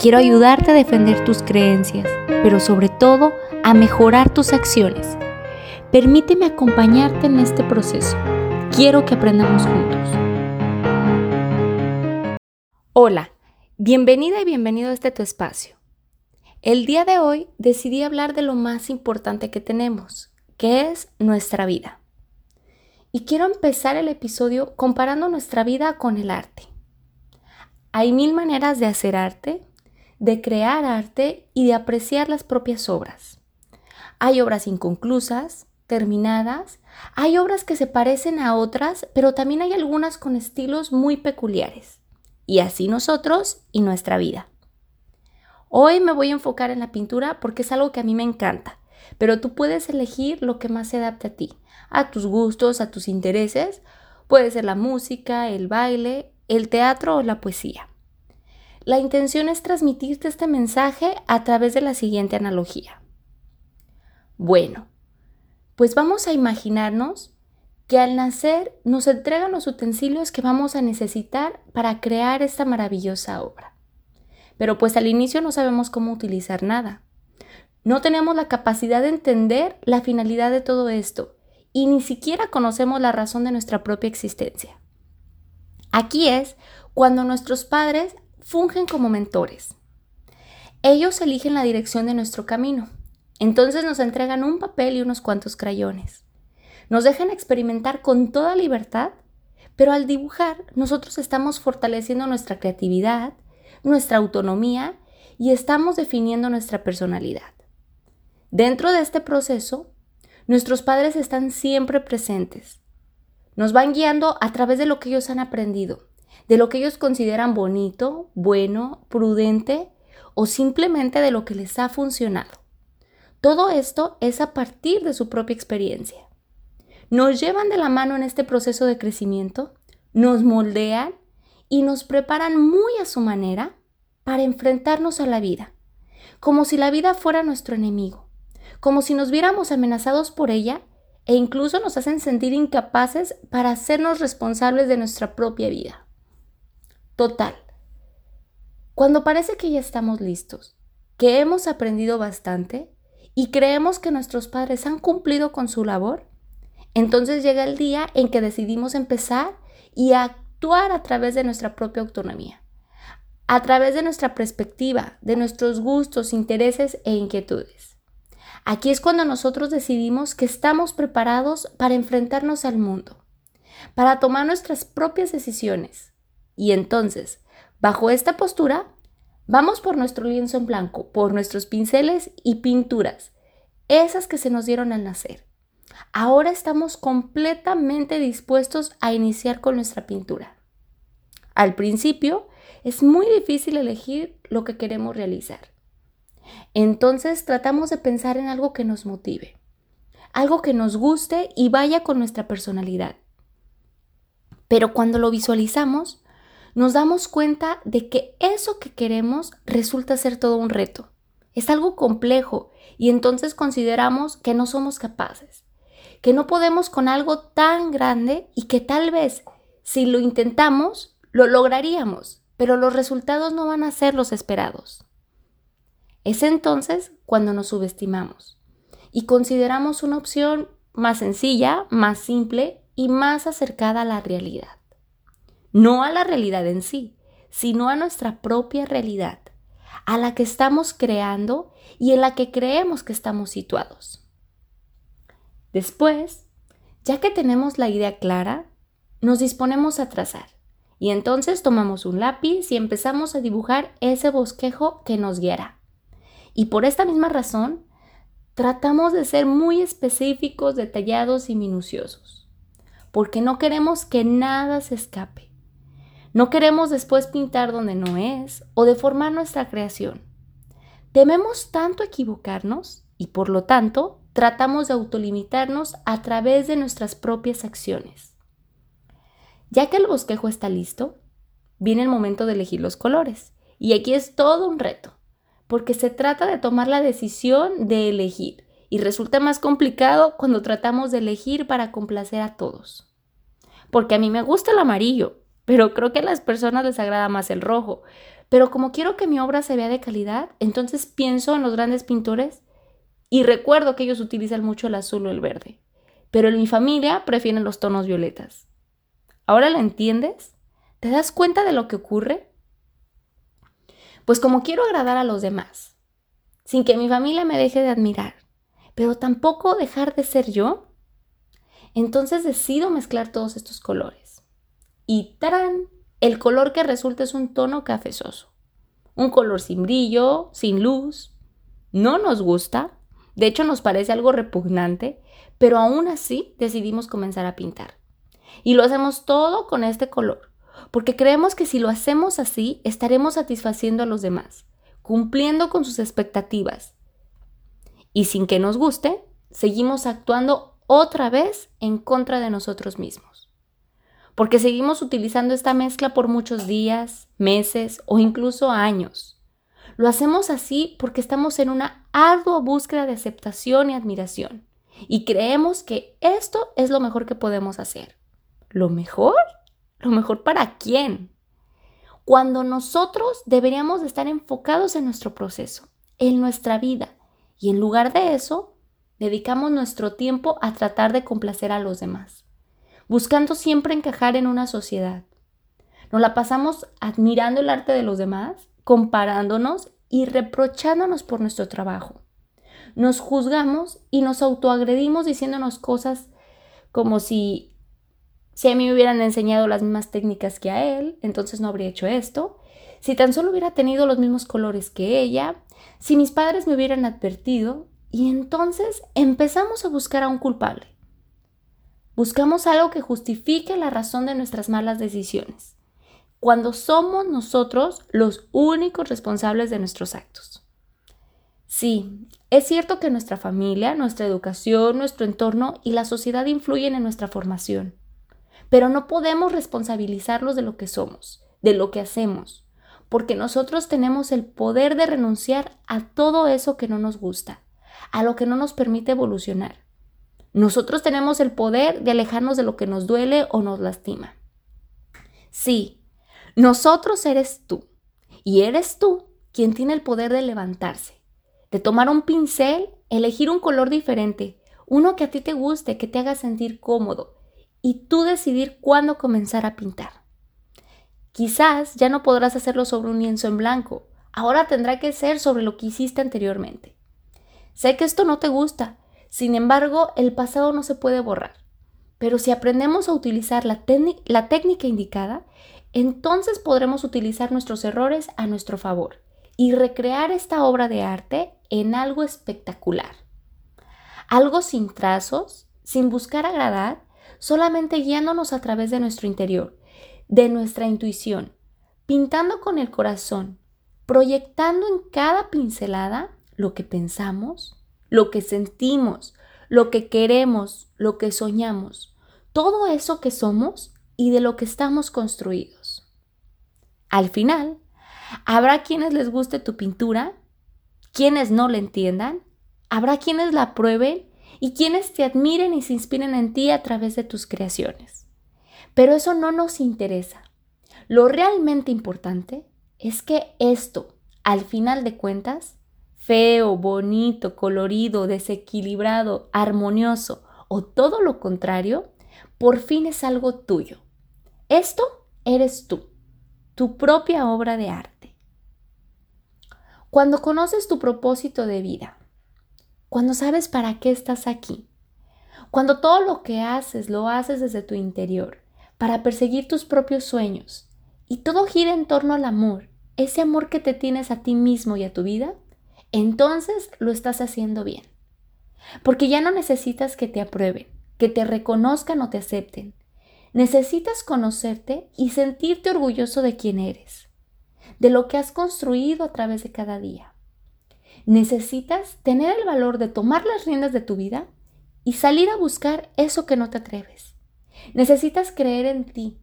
Quiero ayudarte a defender tus creencias, pero sobre todo a mejorar tus acciones. Permíteme acompañarte en este proceso. Quiero que aprendamos juntos. Hola, bienvenida y bienvenido a este tu espacio. El día de hoy decidí hablar de lo más importante que tenemos, que es nuestra vida. Y quiero empezar el episodio comparando nuestra vida con el arte. Hay mil maneras de hacer arte, de crear arte y de apreciar las propias obras. Hay obras inconclusas, terminadas, hay obras que se parecen a otras, pero también hay algunas con estilos muy peculiares. Y así nosotros y nuestra vida. Hoy me voy a enfocar en la pintura porque es algo que a mí me encanta, pero tú puedes elegir lo que más se adapte a ti, a tus gustos, a tus intereses. Puede ser la música, el baile, el teatro o la poesía. La intención es transmitirte este mensaje a través de la siguiente analogía. Bueno, pues vamos a imaginarnos que al nacer nos entregan los utensilios que vamos a necesitar para crear esta maravillosa obra. Pero pues al inicio no sabemos cómo utilizar nada. No tenemos la capacidad de entender la finalidad de todo esto y ni siquiera conocemos la razón de nuestra propia existencia. Aquí es cuando nuestros padres fungen como mentores. Ellos eligen la dirección de nuestro camino. Entonces nos entregan un papel y unos cuantos crayones. Nos dejan experimentar con toda libertad, pero al dibujar nosotros estamos fortaleciendo nuestra creatividad, nuestra autonomía y estamos definiendo nuestra personalidad. Dentro de este proceso, nuestros padres están siempre presentes. Nos van guiando a través de lo que ellos han aprendido de lo que ellos consideran bonito, bueno, prudente o simplemente de lo que les ha funcionado. Todo esto es a partir de su propia experiencia. Nos llevan de la mano en este proceso de crecimiento, nos moldean y nos preparan muy a su manera para enfrentarnos a la vida, como si la vida fuera nuestro enemigo, como si nos viéramos amenazados por ella e incluso nos hacen sentir incapaces para hacernos responsables de nuestra propia vida. Total. Cuando parece que ya estamos listos, que hemos aprendido bastante y creemos que nuestros padres han cumplido con su labor, entonces llega el día en que decidimos empezar y actuar a través de nuestra propia autonomía, a través de nuestra perspectiva, de nuestros gustos, intereses e inquietudes. Aquí es cuando nosotros decidimos que estamos preparados para enfrentarnos al mundo, para tomar nuestras propias decisiones, y entonces, bajo esta postura, vamos por nuestro lienzo en blanco, por nuestros pinceles y pinturas, esas que se nos dieron al nacer. Ahora estamos completamente dispuestos a iniciar con nuestra pintura. Al principio, es muy difícil elegir lo que queremos realizar. Entonces tratamos de pensar en algo que nos motive, algo que nos guste y vaya con nuestra personalidad. Pero cuando lo visualizamos, nos damos cuenta de que eso que queremos resulta ser todo un reto. Es algo complejo y entonces consideramos que no somos capaces, que no podemos con algo tan grande y que tal vez si lo intentamos, lo lograríamos, pero los resultados no van a ser los esperados. Es entonces cuando nos subestimamos y consideramos una opción más sencilla, más simple y más acercada a la realidad no a la realidad en sí, sino a nuestra propia realidad, a la que estamos creando y en la que creemos que estamos situados. Después, ya que tenemos la idea clara, nos disponemos a trazar y entonces tomamos un lápiz y empezamos a dibujar ese bosquejo que nos guiará. Y por esta misma razón, tratamos de ser muy específicos, detallados y minuciosos, porque no queremos que nada se escape. No queremos después pintar donde no es o deformar nuestra creación. Tememos tanto equivocarnos y por lo tanto tratamos de autolimitarnos a través de nuestras propias acciones. Ya que el bosquejo está listo, viene el momento de elegir los colores. Y aquí es todo un reto, porque se trata de tomar la decisión de elegir y resulta más complicado cuando tratamos de elegir para complacer a todos. Porque a mí me gusta el amarillo, pero creo que a las personas les agrada más el rojo. Pero como quiero que mi obra se vea de calidad, entonces pienso en los grandes pintores y recuerdo que ellos utilizan mucho el azul o el verde. Pero en mi familia prefieren los tonos violetas. ¿Ahora lo entiendes? ¿Te das cuenta de lo que ocurre? Pues como quiero agradar a los demás, sin que mi familia me deje de admirar, pero tampoco dejar de ser yo, entonces decido mezclar todos estos colores. Y ¡tarán! El color que resulta es un tono cafezoso. Un color sin brillo, sin luz. No nos gusta, de hecho nos parece algo repugnante, pero aún así decidimos comenzar a pintar. Y lo hacemos todo con este color, porque creemos que si lo hacemos así, estaremos satisfaciendo a los demás, cumpliendo con sus expectativas. Y sin que nos guste, seguimos actuando otra vez en contra de nosotros mismos. Porque seguimos utilizando esta mezcla por muchos días, meses o incluso años. Lo hacemos así porque estamos en una ardua búsqueda de aceptación y admiración. Y creemos que esto es lo mejor que podemos hacer. ¿Lo mejor? ¿Lo mejor para quién? Cuando nosotros deberíamos estar enfocados en nuestro proceso, en nuestra vida, y en lugar de eso, dedicamos nuestro tiempo a tratar de complacer a los demás, buscando siempre encajar en una sociedad. Nos la pasamos admirando el arte de los demás, comparándonos y reprochándonos por nuestro trabajo. Nos juzgamos y nos autoagredimos diciéndonos cosas como si si a mí me hubieran enseñado las mismas técnicas que a él, entonces no habría hecho esto. Si tan solo hubiera tenido los mismos colores que ella, si mis padres me hubieran advertido, y entonces empezamos a buscar a un culpable. Buscamos algo que justifique la razón de nuestras malas decisiones, cuando somos nosotros los únicos responsables de nuestros actos. Sí, es cierto que nuestra familia, nuestra educación, nuestro entorno y la sociedad influyen en nuestra formación pero no podemos responsabilizarlos de lo que somos, de lo que hacemos, porque nosotros tenemos el poder de renunciar a todo eso que no nos gusta, a lo que no nos permite evolucionar. Nosotros tenemos el poder de alejarnos de lo que nos duele o nos lastima. Sí, nosotros eres tú, y eres tú quien tiene el poder de levantarse, de tomar un pincel, elegir un color diferente, uno que a ti te guste, que te haga sentir cómodo, y tú decidir cuándo comenzar a pintar. Quizás ya no podrás hacerlo sobre un lienzo en blanco, ahora tendrá que ser sobre lo que hiciste anteriormente. Sé que esto no te gusta, sin embargo, el pasado no se puede borrar. Pero si aprendemos a utilizar la, técnica indicada, entonces podremos utilizar nuestros errores a nuestro favor y recrear esta obra de arte en algo espectacular. Algo sin trazos, sin buscar agradar, solamente guiándonos a través de nuestro interior, de nuestra intuición, pintando con el corazón, proyectando en cada pincelada lo que pensamos, lo que sentimos, lo que queremos, lo que soñamos, todo eso que somos y de lo que estamos construidos. Al final, habrá quienes les guste tu pintura, quienes no la entiendan, habrá quienes la prueben y quienes te admiren y se inspiren en ti a través de tus creaciones. Pero eso no nos interesa. Lo realmente importante es que esto, al final de cuentas, feo, bonito, colorido, desequilibrado, armonioso o todo lo contrario, por fin es algo tuyo. Esto eres tú, tu propia obra de arte. Cuando conoces tu propósito de vida, cuando sabes para qué estás aquí, cuando todo lo que haces lo haces desde tu interior, para perseguir tus propios sueños, y todo gira en torno al amor, ese amor que te tienes a ti mismo y a tu vida, entonces lo estás haciendo bien. Porque ya no necesitas que te aprueben, que te reconozcan o te acepten. Necesitas conocerte y sentirte orgulloso de quién eres, de lo que has construido a través de cada día. Necesitas tener el valor de tomar las riendas de tu vida y salir a buscar eso que no te atreves. Necesitas creer en ti,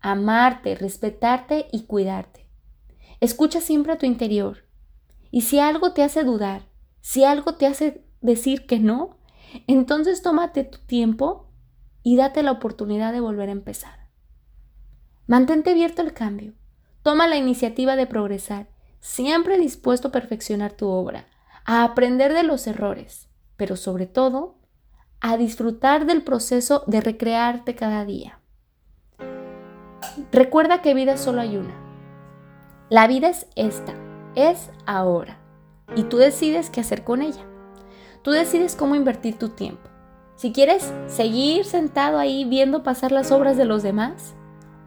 amarte, respetarte y cuidarte. Escucha siempre a tu interior. Y si algo te hace dudar, si algo te hace decir que no, entonces tómate tu tiempo y date la oportunidad de volver a empezar. Mantente abierto al cambio. Toma la iniciativa de progresar, siempre dispuesto a perfeccionar tu obra, a aprender de los errores, pero sobre todo, a disfrutar del proceso de recrearte cada día. Recuerda que vida solo hay una. La vida es esta, es ahora, y tú decides qué hacer con ella. Tú decides cómo invertir tu tiempo. Si quieres seguir sentado ahí viendo pasar las obras de los demás,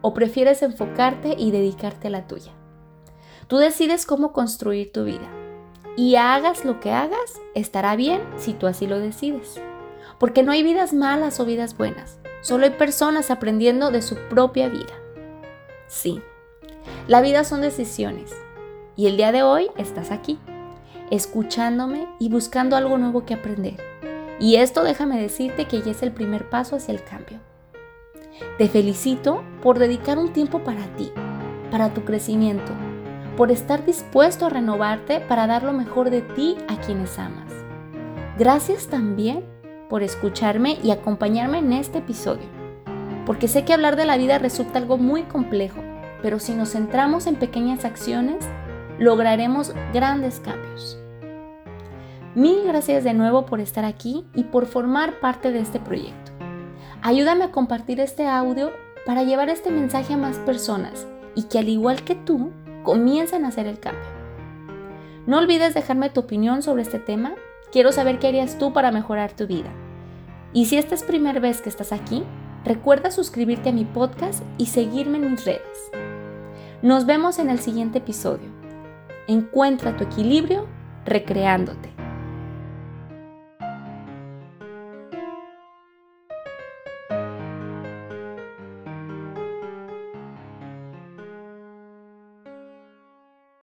o prefieres enfocarte y dedicarte a la tuya. Tú decides cómo construir tu vida. Y hagas lo que hagas, estará bien si tú así lo decides. Porque no hay vidas malas o vidas buenas. Solo hay personas aprendiendo de su propia vida. Sí, la vida son decisiones. Y el día de hoy estás aquí, escuchándome y buscando algo nuevo que aprender. Y esto déjame decirte que ya es el primer paso hacia el cambio. Te felicito por dedicar un tiempo para ti, para tu crecimiento, por estar dispuesto a renovarte para dar lo mejor de ti a quienes amas. Gracias también por escucharme y acompañarme en este episodio, porque sé que hablar de la vida resulta algo muy complejo, pero si nos centramos en pequeñas acciones, lograremos grandes cambios. Mil gracias de nuevo por estar aquí y por formar parte de este proyecto. Ayúdame a compartir este audio para llevar este mensaje a más personas y que al igual que tú, comiencen a hacer el cambio. No olvides dejarme tu opinión sobre este tema. Quiero saber qué harías tú para mejorar tu vida. Y si esta es primera vez que estás aquí, recuerda suscribirte a mi podcast y seguirme en mis redes. Nos vemos en el siguiente episodio. Encuentra tu equilibrio recreándote.